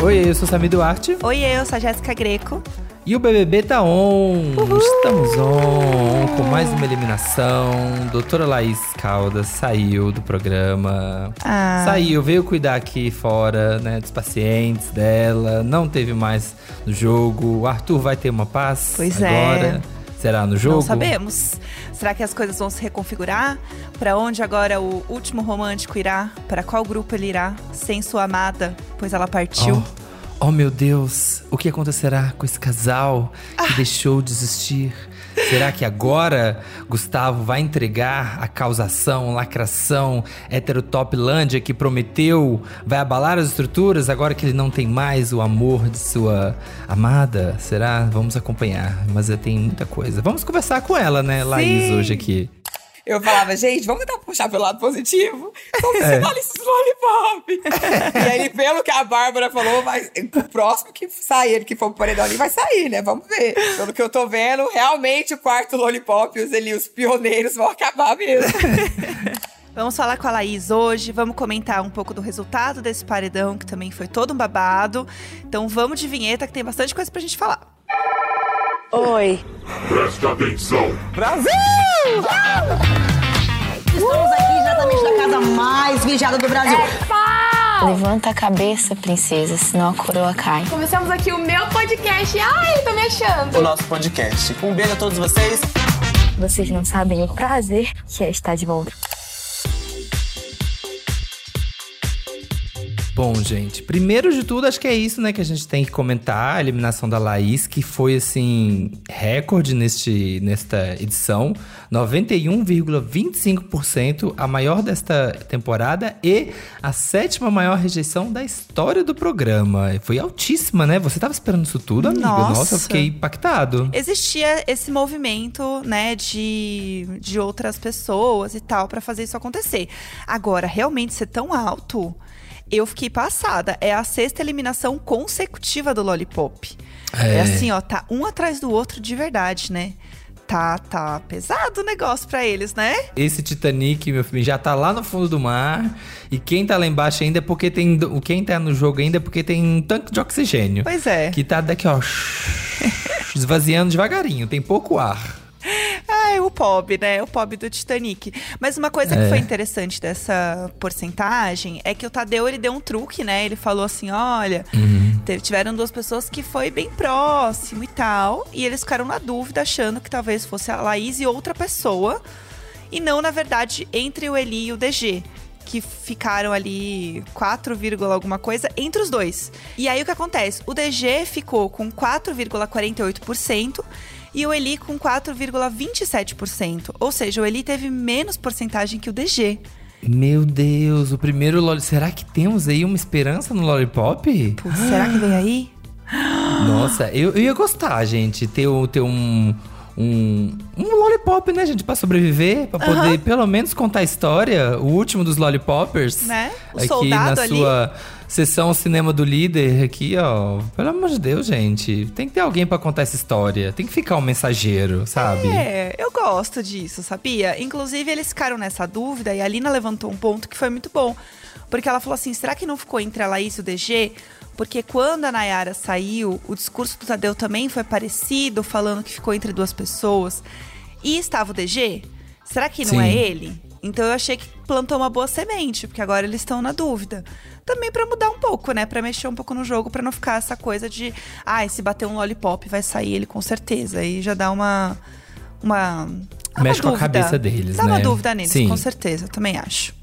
Oi, eu sou Sami Duarte. Oi, eu sou a Jéssica Greco. E o BBB tá on! Uhul. Estamos on com mais uma eliminação. Doutora Laís Caldas saiu do programa. Ah. Saiu, veio cuidar aqui fora, né, dos pacientes dela. Não teve mais no jogo. O Arthur vai ter uma paz pois agora. É. Será no jogo? Não sabemos. Será que as coisas vão se reconfigurar? Para onde agora o último romântico irá? Para qual grupo ele irá? Sem sua amada, pois ela partiu. Oh. Oh meu Deus, o que acontecerá com esse casal que ah. deixou de existir? Será que agora Gustavo vai entregar a causação, lacração, heterotopilândia que prometeu? Vai abalar as estruturas agora que ele não tem mais o amor de sua amada? Será? Vamos acompanhar. Mas tem muita coisa. Vamos conversar com ela, né, Sim. Laís, hoje aqui. Eu falava, gente, vamos tentar puxar pelo lado positivo. Vamos é. ensinar esses lollipop. e aí, pelo que a Bárbara falou, vai, o próximo que sair, que for pro paredão ali, vai sair, né? Vamos ver. Pelo que eu tô vendo, realmente o quarto lollipop, os, ali, os pioneiros vão acabar mesmo. Vamos falar com a Laís hoje, vamos comentar um pouco do resultado desse paredão, que também foi todo um babado. Então vamos de vinheta, que tem bastante coisa pra gente falar. Oi. Presta atenção. Brasil! Estamos aqui exatamente na casa mais vigiada do Brasil. É Levanta a cabeça, princesa, senão a coroa cai. Começamos aqui o meu podcast. Ai, tô me achando. O nosso podcast. Um beijo a todos vocês. Vocês não sabem o prazer que é estar de volta. Bom, gente, primeiro de tudo, acho que é isso, né, que a gente tem que comentar, a eliminação da Laís, que foi, assim, recorde neste, nesta edição, 91,25%, a maior desta temporada e a sétima maior rejeição da história do programa. Foi altíssima, né? Você tava esperando isso tudo, amiga? Nossa, Nossa eu fiquei impactado. Existia esse movimento, né, de, de outras pessoas e tal, para fazer isso acontecer. Agora, realmente ser tão alto eu fiquei passada. É a sexta eliminação consecutiva do Lollipop. É. é assim, ó, tá um atrás do outro de verdade, né? tá, tá pesado o negócio para eles, né? Esse Titanic, meu filho, já tá lá no fundo do mar. E quem tá lá embaixo ainda é porque tem. Quem tá no jogo ainda é porque tem um tanque de oxigênio. Pois é. Que tá daqui, ó. esvaziando devagarinho, tem pouco ar. O POB, né? O POB do Titanic. Mas uma coisa é. que foi interessante dessa porcentagem é que o Tadeu, ele deu um truque, né? Ele falou assim, olha, uhum. tiveram duas pessoas que foi bem próximo e tal. E eles ficaram na dúvida, achando que talvez fosse a Laís e outra pessoa. E não, na verdade, entre o Eli e o DG que ficaram ali 4, alguma coisa entre os dois. E aí o que acontece? O DG ficou com 4,48% e o Eli com 4,27%. Ou seja, o Eli teve menos porcentagem que o DG. Meu Deus, o primeiro Lollipop. Será que temos aí uma esperança no Lollipop? Putz, será que vem aí? Nossa, eu, eu ia gostar, gente, ter, ter um, um, um lollipop, né, gente, pra sobreviver, pra poder pelo menos contar a história, o último dos lollipoppers. Né? O aqui na ali. Sessão cinema do líder aqui, ó. Pelo amor de Deus, gente. Tem que ter alguém para contar essa história. Tem que ficar um mensageiro, sabe? É, eu gosto disso, sabia? Inclusive, eles ficaram nessa dúvida e a Lina levantou um ponto que foi muito bom. Porque ela falou assim: será que não ficou entre a Laís e o DG? Porque quando a Nayara saiu, o discurso do Tadeu também foi parecido, falando que ficou entre duas pessoas. E estava o DG? Será que não é Sim. é ele? Então eu achei que plantou uma boa semente, porque agora eles estão na dúvida também para mudar um pouco, né? Para mexer um pouco no jogo, para não ficar essa coisa de, ah, se bater um lollipop vai sair ele com certeza. Aí já dá uma uma, uma Mexe com a cabeça deles, dá né? Dá uma dúvida neles, Sim. com certeza, também acho.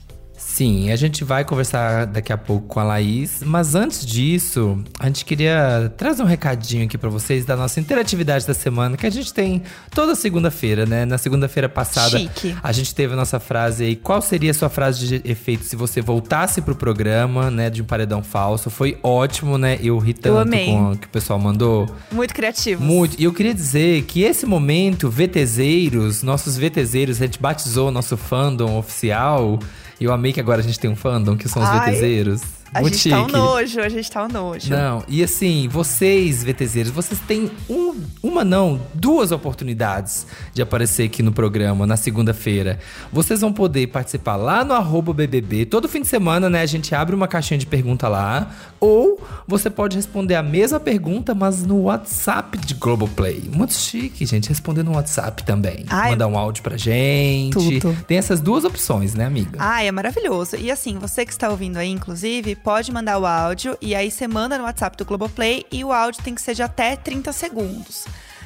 Sim, a gente vai conversar daqui a pouco com a Laís, mas antes disso, a gente queria trazer um recadinho aqui para vocês da nossa interatividade da semana, que a gente tem toda segunda-feira, né? Na segunda-feira passada, Chique. a gente teve a nossa frase aí, qual seria a sua frase de efeito se você voltasse pro programa, né, de um paredão falso? Foi ótimo, né? Eu ri tanto eu com o que o pessoal mandou. Muito criativo. Muito. E eu queria dizer que esse momento, VTZeiros, nossos VTZeiros, a gente batizou o nosso fandom oficial, e eu amei que agora a gente tem um fandom, que são os VTZeiros. A Muito gente tá um chique. nojo, a gente tá um nojo. Não, e assim, vocês, VTZeiros, vocês têm um, uma não, duas oportunidades de aparecer aqui no programa na segunda-feira. Vocês vão poder participar lá no arroba BBB. Todo fim de semana, né, a gente abre uma caixinha de pergunta lá. Ou você pode responder a mesma pergunta, mas no WhatsApp de Globoplay. Muito chique, gente, responder no WhatsApp também. Ai, Mandar um áudio pra gente. tudo. Tem essas duas opções, né, amiga? Ah, é maravilhoso. E assim, você que está ouvindo aí, inclusive, pode mandar o áudio e aí você manda no WhatsApp do Globoplay e o áudio tem que ser de até 30 segundos.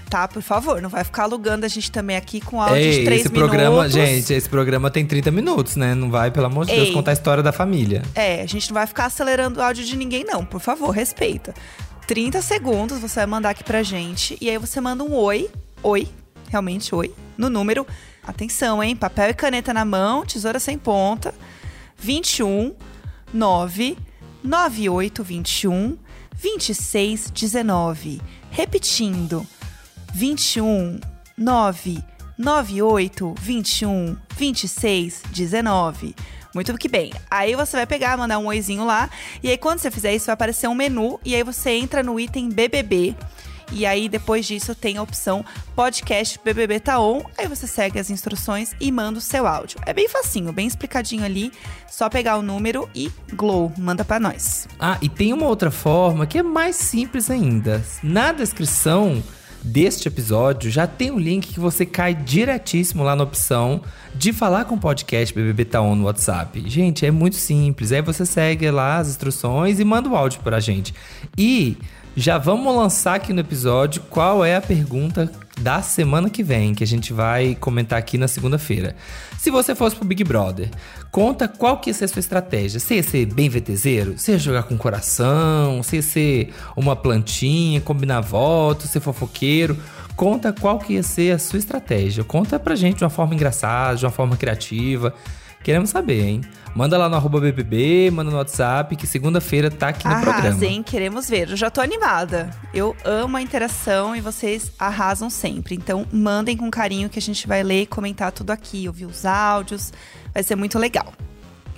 Tá, por favor, não vai ficar alugando a gente também aqui com áudio de Ei, 3 esse minutos. programa, gente, esse programa tem 30 minutos, né? Não vai, pelo amor de Deus, Ei. contar a história da família. É, a gente não vai ficar acelerando o áudio de ninguém, não. Por favor, respeita. 30 segundos você vai mandar aqui pra gente. E aí você manda um oi, oi, realmente oi, no número. Atenção, hein? Papel e caneta na mão, tesoura sem ponta. 21 9 9821 2619. Repetindo. 21 9 98 21 26 19. Muito que bem. Aí você vai pegar, mandar um oizinho lá. E aí, quando você fizer isso, vai aparecer um menu. E aí você entra no item BBB. E aí, depois disso, tem a opção podcast BBB tá on. Aí você segue as instruções e manda o seu áudio. É bem facinho, bem explicadinho ali. Só pegar o número e glow, manda pra nós. Ah, e tem uma outra forma que é mais simples ainda. Na descrição deste episódio já tem um link que você cai diretíssimo lá na opção de falar com o podcast BBB Taon no WhatsApp. Gente, é muito simples. Aí você segue lá as instruções e manda o áudio pra gente. E já vamos lançar aqui no episódio qual é a pergunta da semana que vem, que a gente vai comentar aqui na segunda-feira. Se você fosse pro Big Brother, conta qual que ia ser a sua estratégia. Você ia ser bem VTZero? Você ia jogar com coração? Você ia ser uma plantinha, combinar votos, ser fofoqueiro? Conta qual que ia ser a sua estratégia. Conta pra gente de uma forma engraçada, de uma forma criativa. Queremos saber, hein? Manda lá no arroba BBB, manda no WhatsApp, que segunda-feira tá aqui no programa. Arrasem, queremos ver. Eu já tô animada. Eu amo a interação e vocês arrasam sempre. Então, mandem com carinho que a gente vai ler e comentar tudo aqui, ouvir os áudios. Vai ser muito legal.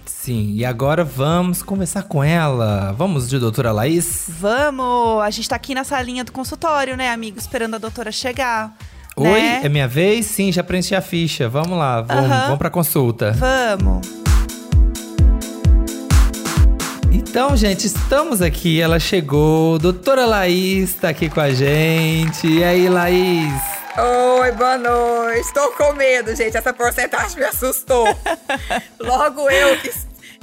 Sim, e agora vamos conversar com ela. Vamos de doutora Laís? Vamos! A gente tá aqui na salinha do consultório, né, amigo? Esperando a doutora chegar. Oi, né? é minha vez? Sim, já preenchi a ficha. Vamos lá, vamos, Aham. vamos pra consulta. Vamos! Então, gente, estamos aqui. Ela chegou. Doutora Laís tá aqui com a gente. E aí, Laís? Oi, boa noite. Estou com medo, gente. Essa porcentagem me assustou. Logo eu que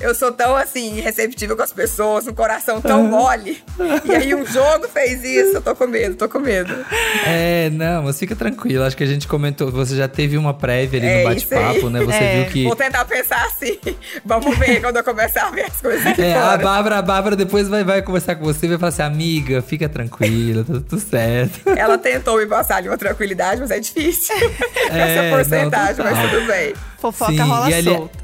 eu sou tão assim, receptível com as pessoas, um coração tão mole. E aí um jogo fez isso. Eu tô com medo, tô com medo. É, não, mas fica tranquila. Acho que a gente comentou. Você já teve uma prévia ali É no bate-papo, né? Você É. viu que. Vou tentar pensar assim. Vamos ver quando eu começar a ver as coisas aqui É, a. Bárbara, a Bárbara depois vai, vai conversar com você e vai falar assim: amiga, fica tranquila, tá tudo certo. Ela tentou me passar ali uma tranquilidade, mas é difícil. É, Essa porcentagem, não, mas tudo bem. Fofoca Sim, rola e ali- solta.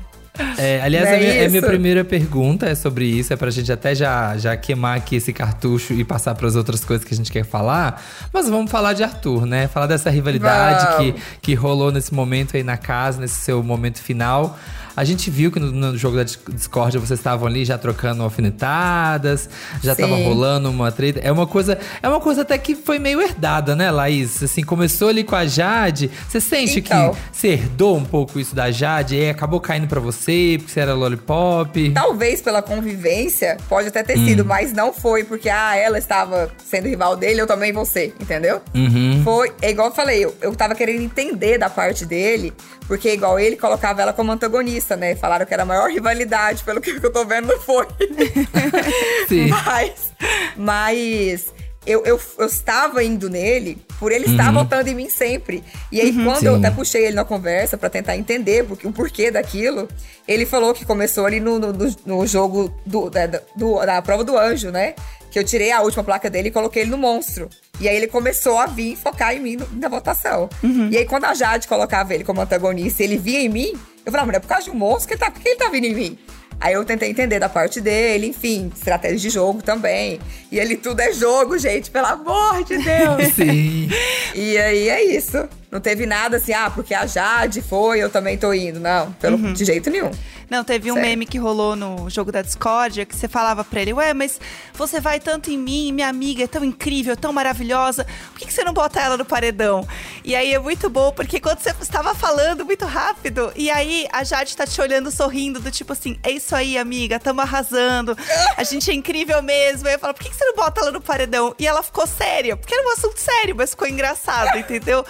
É, aliás, a é minha, a minha primeira pergunta é sobre isso, é pra gente até já, já queimar aqui esse cartucho e passar pras outras coisas que a gente quer falar. Mas vamos falar de Arthur, né? Falar dessa rivalidade que, que rolou nesse momento aí na casa, nesse seu momento final. A gente viu que no, no jogo da Dis- Discord vocês estavam ali já trocando alfinetadas, já tava rolando uma treta. É uma coisa, é uma coisa até que foi meio herdada, né, Laís? Assim, começou ali com a Jade. Você sente Então. que você herdou um pouco isso da Jade e aí acabou caindo pra você, porque você era lollipop? Talvez pela convivência, pode até ter Hum. sido, mas não foi porque, ah, ela estava sendo rival dele, eu também vou ser, entendeu? Uhum. Foi, é igual eu falei, eu, eu tava querendo entender da parte dele, porque igual ele colocava ela como antagonista, né? Falaram que era a maior rivalidade, pelo que eu tô vendo, não foi. Sim. Mas, mas eu, eu, eu estava indo nele por ele estar votando em mim sempre. E aí, quando eu Uhum. Sim. até puxei ele na conversa pra tentar entender porque, o porquê daquilo, ele falou que começou ali no, no, no- no jogo do, da, do- da prova do anjo, né? Que eu tirei a última placa dele e coloquei ele no monstro. E aí ele começou a vir focar em mim no- na votação. E aí, quando a Jade colocava ele como antagonista e ele vinha em mim, eu falava, mas é por causa de um monstro que ele tá, que ele tá vindo em mim? Aí eu tentei entender da parte dele, enfim, estratégia de jogo também. E ele tudo é jogo, gente, pelo amor de Deus. Sim. e aí é isso. Não teve nada assim, ah, porque a Jade foi, eu também tô indo. Não, pelo, de jeito nenhum. Não, teve um Sério? meme que rolou no jogo da Discord que você falava pra ele, ué, mas você vai tanto em mim, minha amiga é tão incrível, tão maravilhosa, por que, que você não bota ela no paredão? E aí é muito bom, porque quando você estava falando muito rápido, e aí a Jade tá te olhando sorrindo, do tipo assim, é isso aí, amiga, tamo arrasando, a gente é incrível mesmo. Aí eu falo, por que, que você não bota ela no paredão? E ela ficou séria, porque era um assunto sério, mas ficou engraçado, entendeu?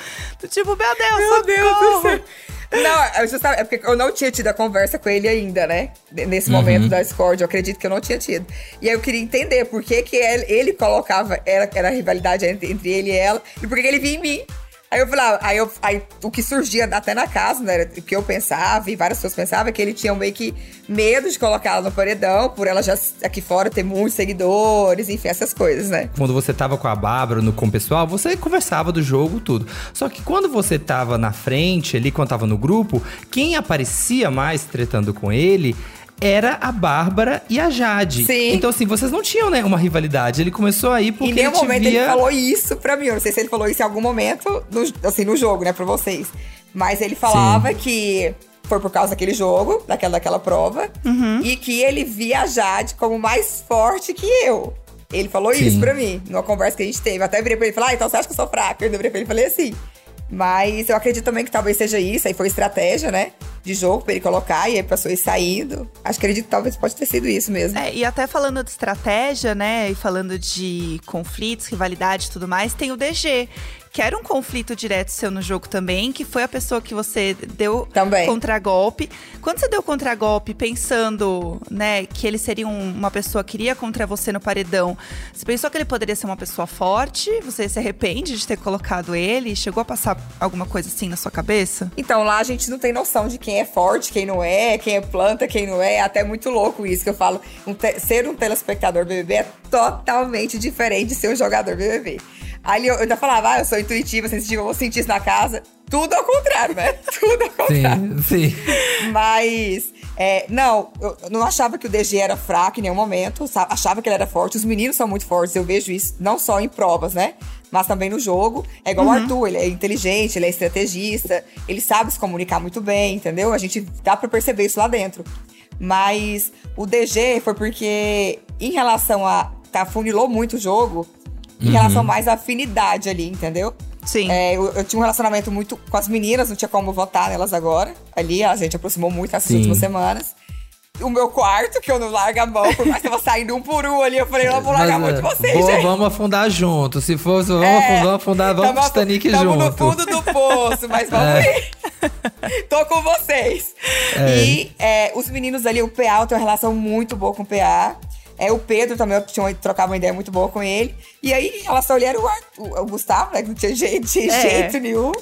Tipo, meu Deus, Meu Deus do céu. Não, eu justamente, é porque eu não tinha tido a conversa com ele ainda, né? Nesse momento da Discord, eu acredito que eu não tinha tido. E aí eu queria entender por que, que ele, ele colocava, era, era a rivalidade entre, entre ele e ela, e por que, que ele via em mim. Aí eu falava, aí, eu, aí o que surgia até na casa, né? O que eu pensava, e várias pessoas pensavam, é que ele tinha meio que medo de colocar ela no paredão, por ela já aqui fora ter muitos seguidores, enfim, essas coisas, né? Quando você tava com a Bárbara no com o pessoal, você conversava do jogo, tudo. Só que quando você tava na frente, ali, quando tava no grupo, quem aparecia mais tretando com ele era a Bárbara e a Jade. Sim. Então, assim, vocês não tinham, né, uma rivalidade. Ele começou aí porque em nenhum ele momento via... ele falou isso pra mim. Eu não sei se ele falou isso em algum momento, no, assim, no jogo, né, pra vocês. Mas ele falava que foi por causa daquele jogo, daquela, daquela prova, e que ele via a Jade como mais forte que eu. Ele falou Sim. isso pra mim, numa conversa que a gente teve. Eu até virei pra ele e falei, ah, então você acha que eu sou fraca? Eu virei pra ele e falei assim. Mas eu acredito também que talvez seja isso, aí foi estratégia, né? De jogo pra ele colocar e aí passou saindo. Acho que acredito que talvez pode ter sido isso mesmo. É, e até falando de estratégia, né? E falando de conflitos, rivalidade e tudo mais, tem o DG. Que era um conflito direto seu no jogo também, que foi a pessoa que você deu Também. contragolpe. Quando você deu contragolpe pensando, né, que ele seria um- uma pessoa que iria contra você no paredão, você pensou que ele poderia ser uma pessoa forte? Você se arrepende de ter colocado ele? Chegou a passar alguma coisa assim na sua cabeça? Então lá a gente não tem noção de quem é forte, quem não é, quem é planta, quem não é. É até muito louco isso que eu falo. Um ser um telespectador BBB é totalmente diferente de ser um jogador BBB. Ali eu, eu ainda falava, ah, eu sou intuitiva, sensitiva, eu vou sentir isso na casa. Tudo ao contrário, né? Tudo ao contrário. Sim, sim. Mas, é, não, eu não achava que o DG era fraco em nenhum momento, sa- achava que ele era forte. Os meninos são muito fortes, eu vejo isso não só em provas, né? Mas também no jogo. É igual o Arthur, ele é inteligente, ele é estrategista, ele sabe se comunicar muito bem, entendeu? A gente dá pra perceber isso lá dentro. Mas o DG foi porque, em relação a. Tá, funilou muito o jogo, em relação mais à afinidade ali, entendeu? Sim. É, eu, eu tinha um relacionamento muito com as meninas, não tinha como votar nelas agora. Ali, a gente aproximou muito nessas Sim. últimas semanas. O meu quarto, que eu não largo a mão, por mais que tava saindo um por um ali, eu falei, eu não vou largar a mão de é, vocês, boa, gente. Vamos afundar junto. Se for, vamos, É, afundar, vamos afundar, vamos tamo pro Titanic tamo junto. no fundo do poço, mas vamos ir. Tô com vocês. É. E é, os meninos ali, o PA, eu tenho uma relação muito boa com o PA. É, o Pedro também, eu tinha, trocava uma ideia muito boa com ele. E aí, relação ali, era o, Arthur- o Gustavo, né? Que não tinha jeito, tinha É. jeito nenhum.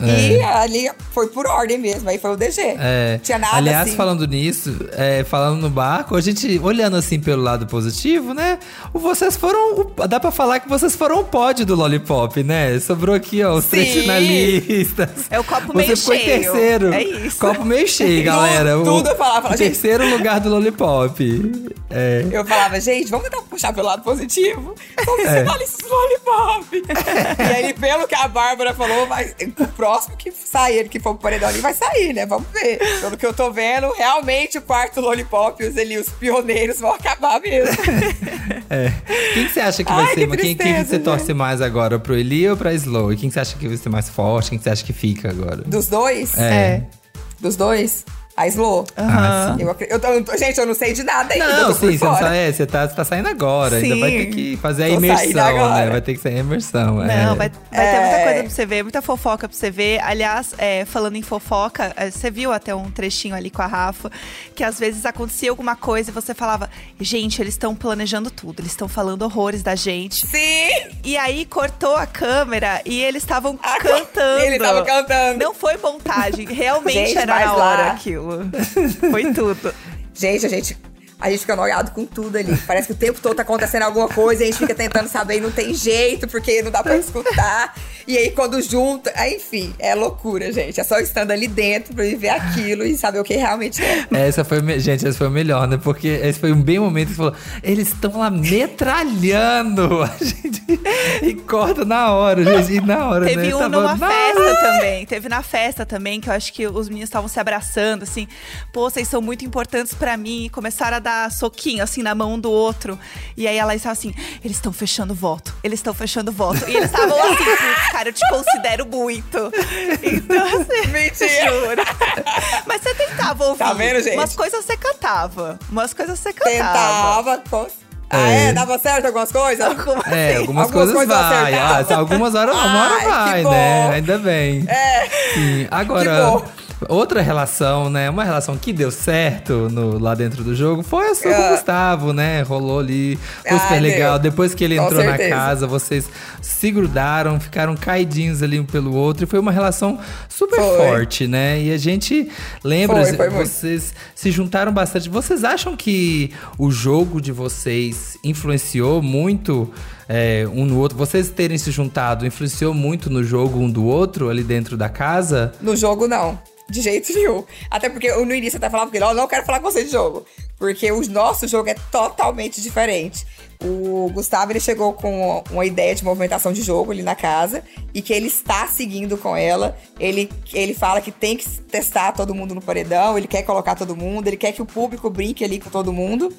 E ali foi por ordem mesmo, aí foi o DG. É. Não tinha nada Aliás, assim. falando nisso, é, falando no barco, a gente, olhando assim pelo lado positivo, né? o- Vocês foram. o- Dá pra falar que vocês foram o pódio do Lollipop, né? Sobrou aqui, ó, os três finalistas. É o copo Você meio ficou em cheio. terceiro. É isso. Copo meio cheio, Tudo- galera. O- tudo eu falava, o gente. terceiro lugar do Lollipop. É. Eu falava, gente, vamos tentar puxar pelo lado positivo. Vamos É. ser finalistas do Lollipop. e aí, pelo que a Bárbara falou, vai, o próximo que sair, ele que for pro paredão ali, vai sair, né? Vamos ver. Pelo que eu tô vendo, realmente o quarto Lollipop, os, ali, os pioneiros vão acabar mesmo. É. Quem que você acha que vai Ai, ser? que quem, quem que tristeza, você torce mais agora? Pro Eli ou pra Slow? E quem que você acha que vai ser mais forte? Quem que você acha que fica agora? Dos dois? É. Dos dois? A Slow. Ah, sim. Eu, eu eu gente, eu não sei de nada ainda. Não, sim, você, não fora. tá, é, você, tá, você tá saindo agora. Ainda Sim. vai ter que fazer a Tô imersão, né? Vai ter que ser a imersão. é. Não, vai, vai ter muita É. coisa pra você ver, muita fofoca pra você ver. Aliás, é, falando em fofoca, é, você viu até um trechinho ali com a Rafa, que às vezes acontecia alguma coisa e você falava, gente, eles estão planejando tudo, eles estão falando horrores da gente. Sim! E aí cortou a câmera e eles estavam Ah, cantando. Eles estavam cantando. Não foi montagem, realmente Gente, era na hora lá- aquilo. Foi tudo. Gente, a gente. A gente fica noiado com tudo ali. Parece que o tempo todo tá acontecendo alguma coisa, e a gente fica tentando saber e não tem jeito, porque não dá pra escutar. E aí, quando junta, aí, enfim, é loucura, gente. É só estando ali dentro pra viver aquilo e saber o que realmente é. Essa foi, gente, essa foi o melhor, né? Porque esse foi um bem momento que falou: eles estão lá metralhando a gente e corta na hora, gente. E na hora, Teve né? um Tava- numa festa também. Teve na festa também, que eu acho que os meninos estavam se abraçando, assim. Pô, vocês são muito importantes pra mim. E começaram a dar soquinho, assim, na mão um do outro. E aí ela estava assim, eles estão fechando voto. Eles estão fechando voto. E eles estavam assim, "Putz, cara, eu te considero muito. Então, assim, Mentira. juro. Mas você tentava ouvir. Tá vendo, gente? Umas coisas você cantava. Umas coisas você cantava. Tentava. com- Ah, É. é? Dava certo algumas coisas? Algumas É, algumas, Algumas coisas coisas vai. Ah, algumas horas, uma hora Ai, vai, né? Ainda bem. É. Sim. Agora, Que bom. Outra relação, né? Uma relação que deu certo no, lá dentro do jogo foi a sua com o Ah. Gustavo, né? Rolou ali. Foi Ah, super legal. deu. Depois que ele Com entrou certeza. na casa, vocês se grudaram, ficaram caidinhos ali um pelo outro. E foi uma relação super Foi. forte, né? E a gente lembra, Foi, foi muito. vocês se juntaram bastante. Vocês acham que o jogo de vocês influenciou muito é, um no outro? Vocês terem se juntado influenciou muito no jogo um do outro ali dentro da casa? No jogo, não. De jeito nenhum. Até porque eu, no início até falava ele, ó, não quero falar com você de jogo. Porque o nosso jogo é totalmente diferente. O Gustavo, ele chegou com uma ideia de movimentação de jogo ali na casa. E que ele está seguindo com ela. Ele, ele fala que tem que testar todo mundo no paredão. Ele quer colocar todo mundo. Ele quer que o público brinque ali com todo mundo.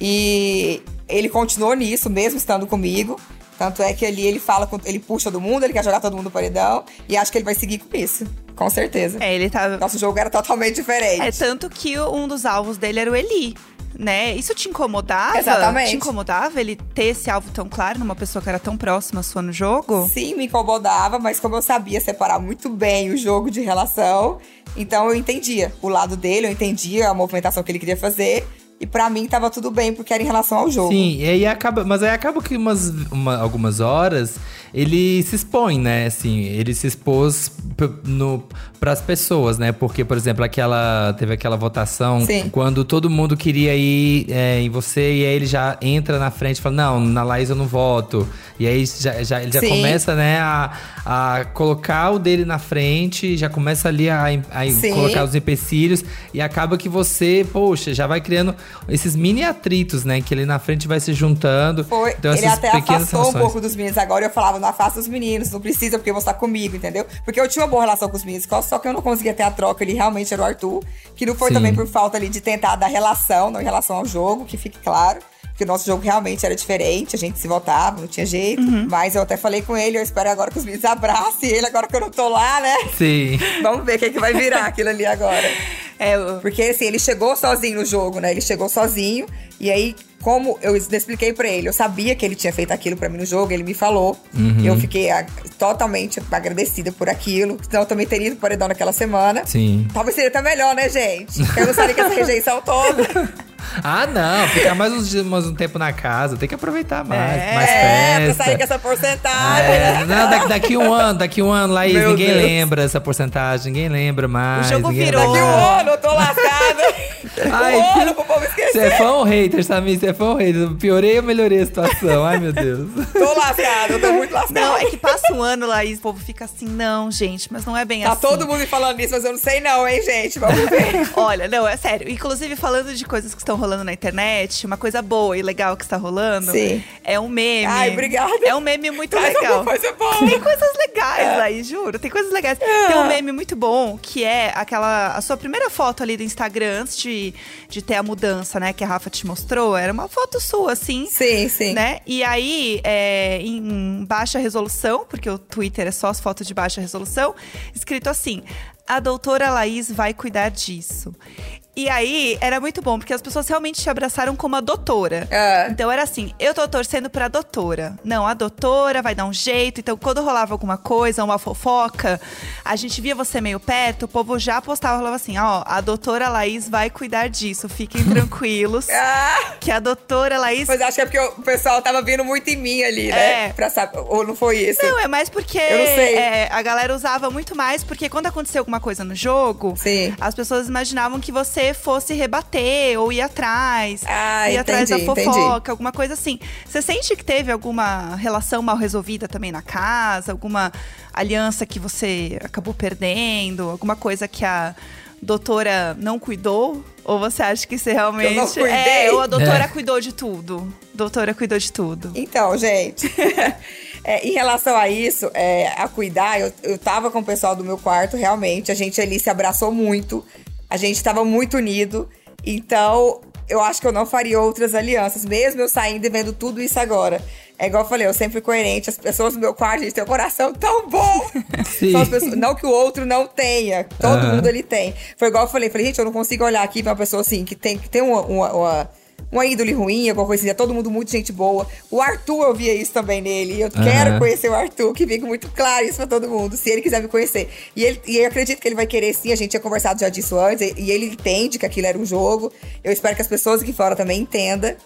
E ele continuou nisso, mesmo estando comigo. Tanto é que ali ele fala, ele puxa todo mundo, ele quer jogar todo mundo no paredão. E acho que ele vai seguir com isso. Com certeza. É, ele tava. Nosso jogo era totalmente diferente. É tanto que um dos alvos dele era o Eli. Né? Isso te incomodava? Exatamente. Te incomodava ele ter esse alvo tão claro numa pessoa que era tão próxima sua no jogo? Sim, me incomodava, mas como eu sabia separar muito bem o jogo de relação, então eu entendia o lado dele, eu entendia a movimentação que ele queria fazer. E pra mim tava tudo bem, porque era em relação ao jogo. Sim, e aí acaba. Mas aí acaba que umas, uma- algumas horas ele se expõe, né? Assim, ele se expôs p- no, pras pessoas, né? Porque, por exemplo, aquela. Teve aquela votação Sim. quando todo mundo queria ir é, em você, e aí ele já entra na frente e fala: Não, na Laís eu não voto. E aí já, já- ele já Sim. começa, né, a, a colocar o dele na frente, já começa ali a, a colocar os empecilhos, e acaba que você, poxa, já vai criando esses mini atritos, né? Que ele na frente vai se juntando. Foi. Então, ele até afastou um pouco dos meninos agora. Eu falava, não afasta os meninos, não precisa, porque você tá comigo, entendeu? Porque eu tinha uma boa relação com os meninos, só que eu não conseguia ter a troca. Ele realmente era o Arthur. Que não foi Sim. também por falta ali de tentar dar relação, não em relação ao jogo, que fique claro. Porque o nosso jogo realmente era diferente, a gente se votava, não tinha jeito. Uhum. Mas eu até falei com ele, eu espero agora que os meninos abracem ele, agora que eu não tô lá, né? Sim. Vamos ver o que, que vai virar aquilo ali agora. É, o- Porque assim, ele chegou sozinho no jogo, né? Ele chegou sozinho. E aí, como eu expliquei pra ele, eu sabia que ele tinha feito aquilo pra mim no jogo, ele me falou. E eu fiquei ah, totalmente agradecida por aquilo. Senão eu também teria ido pro paredão naquela semana. Sim. Talvez seria até melhor, né, gente? Eu não sabia que essa rejeição toda. Ah, não. Ficar mais uns dias, mais um tempo na casa. Tem que aproveitar mais. É, mais é, pra festa. sair com essa porcentagem. É, não, daqui, daqui um ano, daqui um ano, Laís, Meu ninguém Deus. lembra essa porcentagem, ninguém lembra mais. O jogo virou. Daqui um ano, eu tô lascada. Ai, um ano pro povo Você esquecer. é fã ou hater, Samir? Você é fã ou hater? Piorei ou melhorei a situação? Ai, meu Deus. Tô lascada, eu tô muito lascada. Não, é que passa um ano, Laís, o povo fica assim, não, gente, mas não é bem Tá assim. todo mundo me falando isso, mas eu não sei não, hein, gente? Vamos ver. Olha, não, é sério. Inclusive, falando de coisas que estão rolando na internet, uma coisa boa e legal que está rolando Sim. é um meme. Ai, obrigada. É um meme muito Traz legal. coisa boa. Tem coisas legais aí, juro. Tem coisas legais. Tem um meme muito bom, que é aquela. A sua primeira foto ali do Instagram, antes de, de ter a mudança, né? Que a Rafa te mostrou. Era uma foto sua, assim. Sim, sim. Né? E aí, é, em baixa resolução, porque o Twitter é só as fotos de baixa resolução, escrito assim: a doutora Laís vai cuidar disso. E aí, era muito bom, porque as pessoas realmente te abraçaram como a doutora. Ah. Então era assim, eu tô torcendo pra doutora. Não, a doutora vai dar um jeito. Então, quando rolava alguma coisa, uma fofoca, a gente via você meio perto, o povo já postava, falava assim, ó, a doutora Laís vai cuidar disso. Fiquem tranquilos. Ah, Que a doutora Laís mas acho que é porque o pessoal tava vindo muito em mim ali, né? É. Pra saber. Ou não foi isso? Não, é mais porque Eu é, a galera usava muito mais, porque quando acontecia alguma coisa no jogo, Sim. as pessoas imaginavam que você você fosse rebater ou ir atrás, Ah, ir atrás da entendi, fofoca, entendi. alguma coisa assim. Você sente que teve alguma relação mal resolvida também na casa? Alguma aliança que você acabou perdendo? Alguma coisa que a doutora não cuidou? Ou você acha que você realmente. não cuidei? É, ou a doutora É. cuidou de tudo? Doutora cuidou de tudo. Então, gente, é, em relação a isso, é, a cuidar, eu, eu tava com o pessoal do meu quarto, realmente. A gente ali se abraçou muito. A gente tava muito unido. Então, eu acho que eu não faria outras alianças, mesmo eu saindo e vendo tudo isso agora. É igual eu falei, eu sempre fui coerente. As pessoas do meu quarto, gente, têm um coração tão bom. Pessoas- não que o outro não tenha. Todo Aham. mundo ele tem. Foi igual eu falei, falei, gente, eu não consigo olhar aqui pra uma pessoa assim, que tem, que tem uma, uma, uma, uma índole ruim, alguma coisa assim. É todo mundo muito gente boa. O Arthur, eu via isso também nele. E eu Aham. quero conhecer o Arthur, que fica muito claro isso pra todo mundo, se ele quiser me conhecer. E, ele, e eu acredito que ele vai querer sim, a gente tinha conversado já disso antes, e, e ele entende que aquilo era um jogo. Eu espero que as pessoas aqui fora também entendam.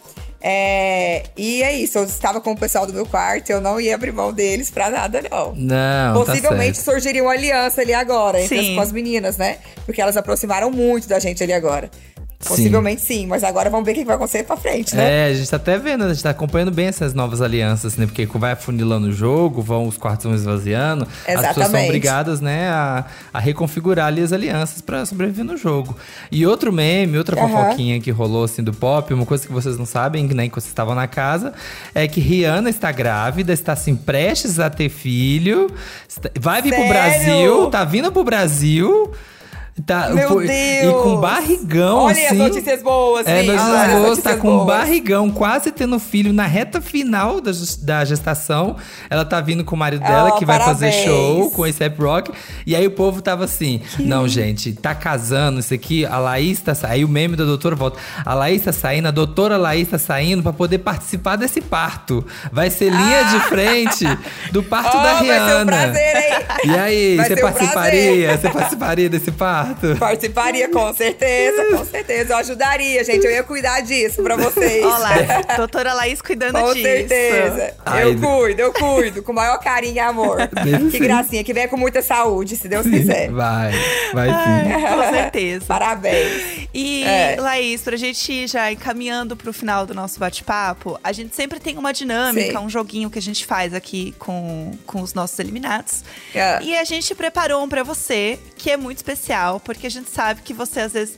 É, e é isso, eu estava com o pessoal do meu quarto, eu não ia abrir mão deles pra nada, não. Não, tá Possivelmente certo. surgiria uma aliança ali agora, entre Sim. as, com as meninas, né? Porque elas aproximaram muito da gente ali agora. Possivelmente sim, mas agora vamos ver o que vai acontecer pra frente, né? É, a gente tá até vendo, a gente tá acompanhando bem essas novas alianças, né? Porque vai afunilando o jogo, vão os quartos vão esvaziando. As pessoas são Exatamente. obrigadas, né, a, a reconfigurar ali as alianças pra sobreviver no jogo. E outro meme, outra Aham. fofoquinha que rolou assim do pop, uma coisa que vocês não sabem, né, que vocês estavam na casa, é que Rihanna está grávida, está assim prestes a ter filho, vai vir pro Sério? Brasil, tá vindo pro Brasil. Tá, Meu foi- E com Deus! barrigão, Olha as assim. notícias boas, É, notícias olha as boas, notícias tá com boas. barrigão, quase tendo filho na reta final da, da gestação. Ela tá vindo com o marido dela, Oh, que vai fazer parabéns. show com esse Rap Rock. E aí o povo tava assim: não, gente, tá casando, isso aqui, a Laís tá saindo. Aí o meme da doutora volta: a Laís tá saindo, a doutora Laís tá saindo pra poder participar desse parto. Vai ser linha de frente do parto Oh, da vai ser um Rihanna. prazer, hein? E aí, Vai você ser um participaria? Você participaria desse parto? Participaria, com certeza, com certeza. Eu ajudaria, gente. Eu ia cuidar disso pra vocês. Olha lá, doutora Laís cuidando Com disso. certeza. Ai, eu cuido, eu cuido. Com o maior carinho e amor. Que gracinha. Que venha com muita saúde, se Deus quiser. Vai, vai sim. Com certeza. Parabéns. E, É. Laís, pra gente ir já encaminhando pro final do nosso bate-papo, a gente sempre tem uma dinâmica, Sim. um joguinho que a gente faz aqui com, com os nossos eliminados. É. E a gente preparou um pra você, que é muito especial, porque a gente sabe que você às vezes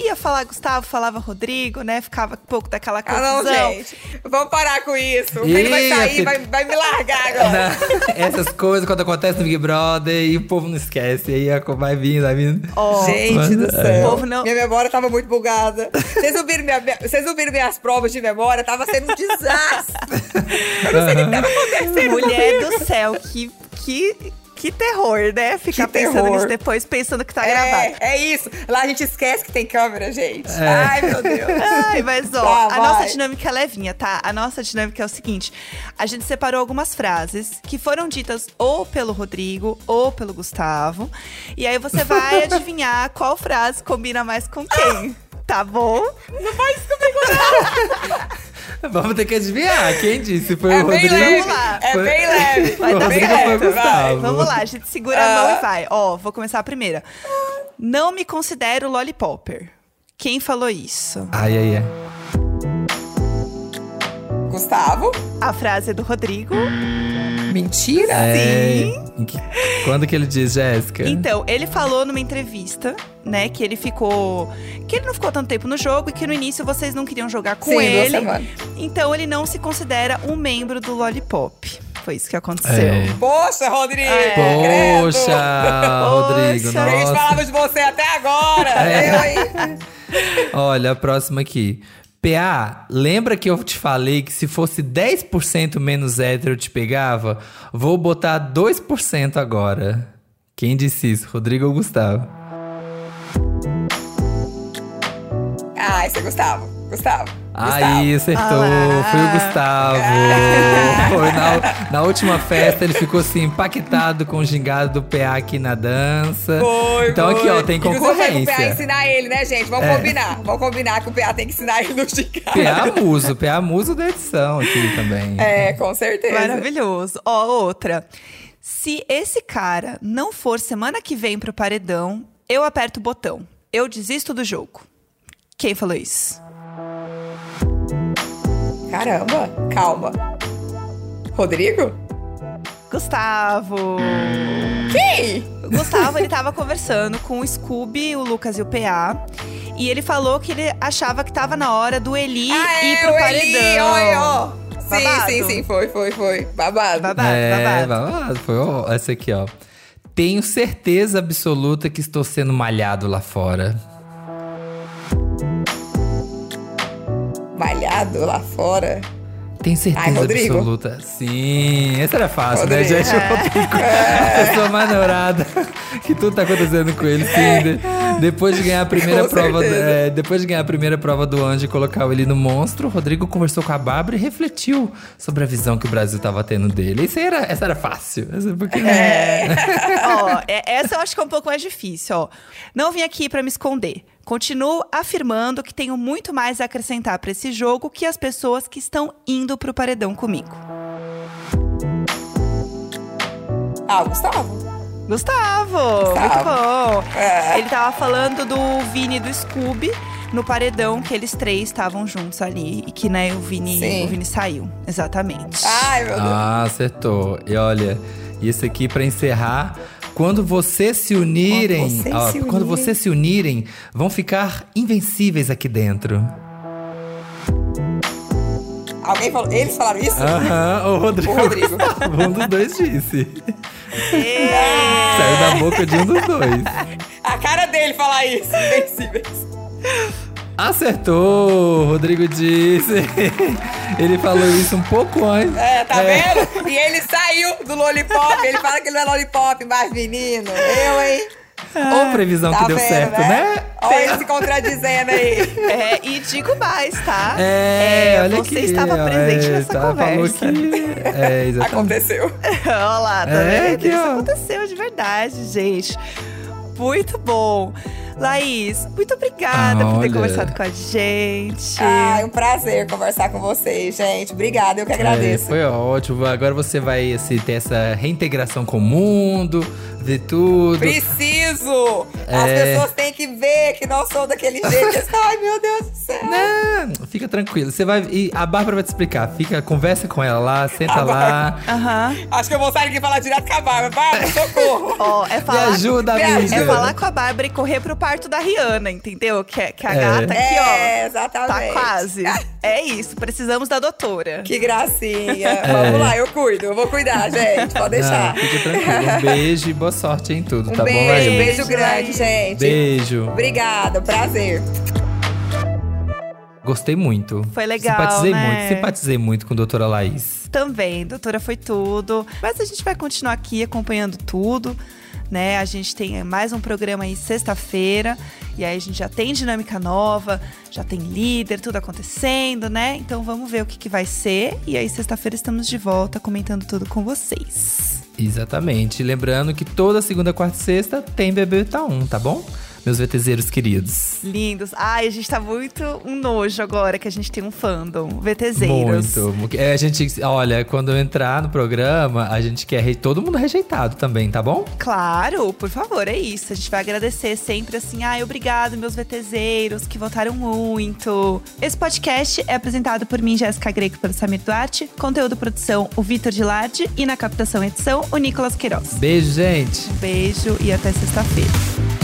ia falar Gustavo, falava Rodrigo, né? Ficava um pouco daquela Ah, não, confusão. gente. Vamos parar com isso. Ih, Ele vai sair, vai, vai me largar agora. Não, essas coisas quando acontecem no Big Brother e o povo não esquece. Aí vai vindo, vai vindo. Ó, Gente do É. céu. O povo não- Minha memória tava muito bugada. Vocês ouviram, minha, vocês ouviram minhas provas de memória? Tava sendo um desastre. Eu não sei o que tava acontecendo. Mulher comigo. do céu, que, que, que terror, né? Ficar Que pensando terror. nisso depois, pensando que tá gravado. É, é isso. Lá a gente esquece que tem câmera, gente. Ai, meu Deus. Ai, mas ó, Tá, a vai. nossa dinâmica é levinha, tá? A nossa dinâmica é o seguinte: a gente separou algumas frases que foram ditas ou pelo Rodrigo ou pelo Gustavo. E aí você vai adivinhar qual frase combina mais com quem. Tá bom? Não faz isso comigo, Vamos ter que adivinhar. Quem disse? Foi É o bem Rodrigo? leve. Vamos lá. É Foi- bem leve. Vai dar certo, vai. Vamos lá, a gente segura a mão e vai. Ó, vou começar a primeira. Não me considero lollipopper. Quem falou isso? Ai, ai, ai. Gustavo? A frase é do Rodrigo. Mentira? É, que- quando que ele diz, Jéssica? Então, ele falou numa entrevista, né, que ele ficou. que ele não ficou tanto tempo no jogo e que no início vocês não queriam jogar com Sim, ele. Então, ele não se considera um membro do Lollipop. Foi isso que aconteceu. É. Poxa, Rodrigo. É. Poxa, Rodrigo, Poxa. A gente nossa. falava de você até agora. É. Olha, a próxima aqui. PA, lembra que eu te falei que se fosse 10% menos hétero eu te pegava? Vou botar 2% agora. Quem disse isso? Rodrigo ou Gustavo? Ah, esse é Gustavo. Gustavo. Aí, acertou. Ah. Foi o Gustavo. Foi na, na última festa, ele ficou assim, impactado com o gingado do PA aqui na dança. Foi, então aqui, foi. ó, tem foi pro PA concorrência. ensinar ele, né, gente? Vamos É. combinar. Vamos combinar que o PA tem que ensinar ele no Chicago. PA muso, PA muso da edição aqui também. É, com certeza. Maravilhoso. Ó, outra. Se esse cara não for semana que vem pro paredão, eu aperto o botão. Eu desisto do jogo. Quem falou isso? Caramba, calma. Rodrigo? Gustavo. Quem? O Gustavo, ele tava conversando com o Scooby, o Lucas e o PA. E ele falou que ele achava que tava na hora do Eli Ah, ir é, pro o paredão. Eli, oi, ó. Sim, Babado. sim, sim, foi, foi, foi. Babado. Babado, é, babado. babado. Foi ó, essa aqui, ó. Tenho certeza absoluta que estou sendo malhado lá fora. Malhado lá fora. Tenho certeza Ai, absoluta. Sim, essa era fácil, Rodrigo. né, gente? O Rodrigo, a pessoa mais neurada. Que tudo tá acontecendo com ele, sim. De- depois de ganhar a primeira Com prova, é, depois de ganhar a primeira prova do anjo e colocar ele no monstro, o Rodrigo conversou com a Bárbara e refletiu sobre a visão que o Brasil tava tendo dele. Isso era, essa era fácil. Essa, porque, ó, é- essa eu acho que é um pouco mais difícil, ó. Não vim aqui pra me esconder. Continuo afirmando que tenho muito mais a acrescentar pra esse jogo que as pessoas que estão indo pro paredão comigo. Ah, o Gustavo. Gustavo, muito bom. É. Ele tava falando do Vini e do Scooby no paredão que eles três estavam juntos ali e que né, o Vini, Sim. o Vini saiu. Exatamente. Ai, meu Deus. Ah, acertou. E olha, isso aqui pra encerrar. Quando vocês se unirem, Quando vocês ó, se quando unirem. vocês se unirem, vão ficar invencíveis aqui dentro. Alguém falou. Eles falaram isso? Aham, o Rodrigo. O Rodrigo. um dos dois disse. É. Saiu da boca de um dos dois. A cara dele falar isso. Invencíveis. Acertou, Rodrigo disse. Ele falou isso um pouco antes. É, tá vendo? E ele saiu do Lollipop. Ele fala que ele não é Lollipop, mas menino. Eu, hein? Ou previsão Tá que deu vendo, certo, né? Olha ele se contradizendo aí. É, e digo mais, tá? É, olha você aqui. estava ó, presente é, nessa tá, conversa. Que, é, exatamente. Aconteceu. Olha lá, tá É, vendo? Isso ó. aconteceu de verdade, gente. Muito bom. Laís, muito obrigada por ter Olha. conversado com a gente. Ai, um prazer conversar com vocês, gente. Obrigada, eu que É, agradeço. foi ótimo. Agora você vai assim, ter essa reintegração com o mundo, ver tudo. Preciso! As É. pessoas têm que ver que não sou daquele jeito. Ai, meu Deus do céu. Não, fica tranquilo. Você vai. E a Bárbara vai te explicar. Fica, conversa com ela lá, senta lá. Aham. Acho que eu vou sair aqui e falar direto com a Bárbara. Bárbara, socorro! Ó, é Me falar. ajuda, Me amiga. É falar com a Bárbara e correr pro parto da Rihanna, entendeu? Que, é- que a É. gata aqui, ó. É, exatamente. Tá quase. É isso, precisamos da doutora. Que gracinha. Vamos lá, eu cuido. Eu vou cuidar, gente. Pode deixar. Não, fica tranquilo. Um beijo e boa sorte em tudo, Um tá bom, beijo, beijo grande, gente. Beijo. Obrigada, prazer. Gostei muito. Foi legal, Simpatizei né? muito, simpatizei muito com a doutora Laís. Também, doutora, foi tudo. Mas a gente vai continuar aqui acompanhando tudo. Né? A gente tem mais um programa aí sexta-feira. E aí a gente já tem dinâmica nova, já tem líder, tudo acontecendo, né? Então vamos ver o que, que vai ser. E aí, sexta-feira, estamos de volta comentando tudo com vocês. Exatamente. Lembrando que toda segunda, quarta e sexta tem Bebê Tá 1, tá bom? Meus VTZeros queridos. Lindos. Ai, a gente tá muito um nojo agora que a gente tem um fandom. VTZeiros. Muito. É, a gente, olha, quando eu entrar no programa, a gente quer todo mundo rejeitado também, tá bom? Claro, por favor, é isso. A gente vai agradecer sempre assim, ai, obrigado, meus VTZeiros, que votaram muito. Esse podcast é apresentado por mim, Jéssica Greco, e pelo Samir Duarte. Conteúdo produção, o Vitor Gilardi. E na captação edição, o Nicolas Queiroz. Beijo, gente. Um beijo e até sexta-feira.